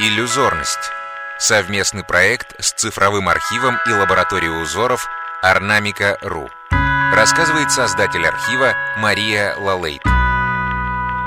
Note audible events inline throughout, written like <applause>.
Иллюзорность. Совместный проект с цифровым архивом и лабораторией узоров Орнамика.ру. Рассказывает создатель архива Мария Лалейт.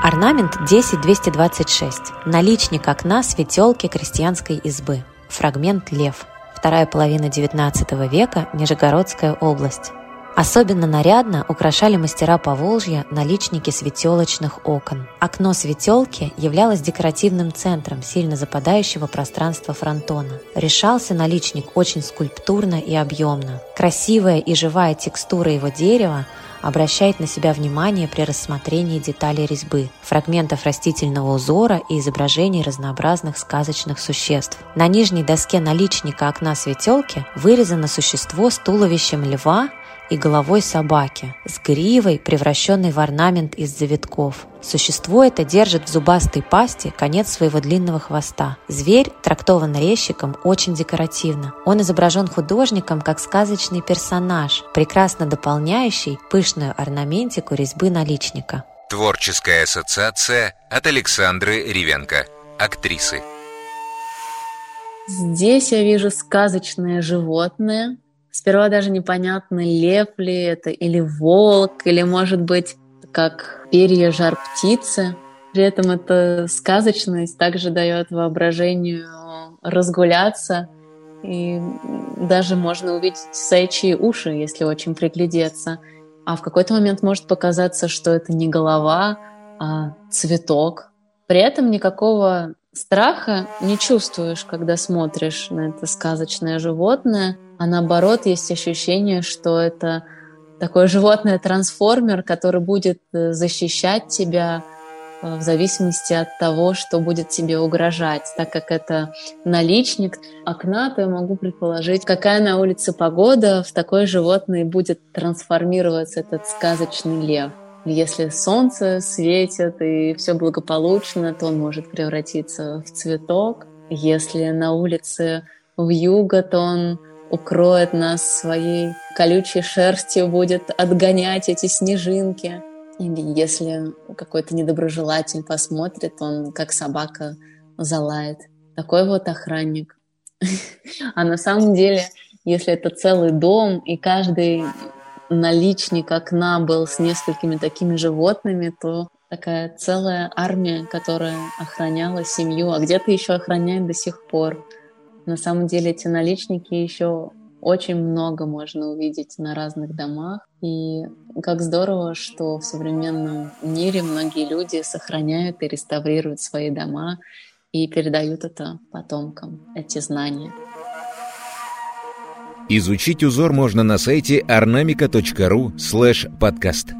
Орнамент 10226. Наличник окна светелки крестьянской избы. Фрагмент «Лев». Вторая половина XIX века, Нижегородская область. Особенно нарядно украшали мастера Поволжья наличники светелочных окон. Окно светелки являлось декоративным центром сильно западающего пространства фронтона. Решался наличник очень скульптурно и объемно. Красивая и живая текстура его дерева обращает на себя внимание при рассмотрении деталей резьбы, фрагментов растительного узора и изображений разнообразных сказочных существ. На нижней доске наличника окна светелки вырезано существо с туловищем льва и головой собаки, с гривой, превращенной в орнамент из завитков. Существо это держит в зубастой пасти конец своего длинного хвоста. Зверь трактован резчиком очень декоративно. Он изображен художником как сказочный персонаж, прекрасно дополняющий пышную орнаментику резьбы наличника. Творческая ассоциация от Александры Ривенко, актрисы. Здесь я вижу сказочное животное, Сперва даже непонятно, лев ли это, или волк, или, может быть, как перья жар птицы. При этом эта сказочность также дает воображению разгуляться, и даже можно увидеть саичьи уши, если очень приглядеться. А в какой-то момент может показаться, что это не голова, а цветок. При этом никакого страха не чувствуешь, когда смотришь на это сказочное животное – а наоборот есть ощущение, что это такое животное-трансформер, который будет э, защищать тебя э, в зависимости от того, что будет тебе угрожать. Так как это наличник окна, то я могу предположить, какая на улице погода, в такое животное будет трансформироваться этот сказочный лев. Если солнце светит и все благополучно, то он может превратиться в цветок. Если на улице в юго, то он укроет нас своей колючей шерстью, будет отгонять эти снежинки. Или если какой-то недоброжелатель посмотрит, он как собака залает. Такой вот охранник. <laughs> А на самом деле, если это целый дом, и каждый наличник окна был с несколькими такими животными, то такая целая армия, которая охраняла семью, а где-то еще охраняет до сих пор. На самом деле эти наличники еще очень много можно увидеть на разных домах. И как здорово, что в современном мире многие люди сохраняют и реставрируют свои дома и передают это потомкам, эти знания. Изучить узор можно на сайте ornamica.ru подкаст.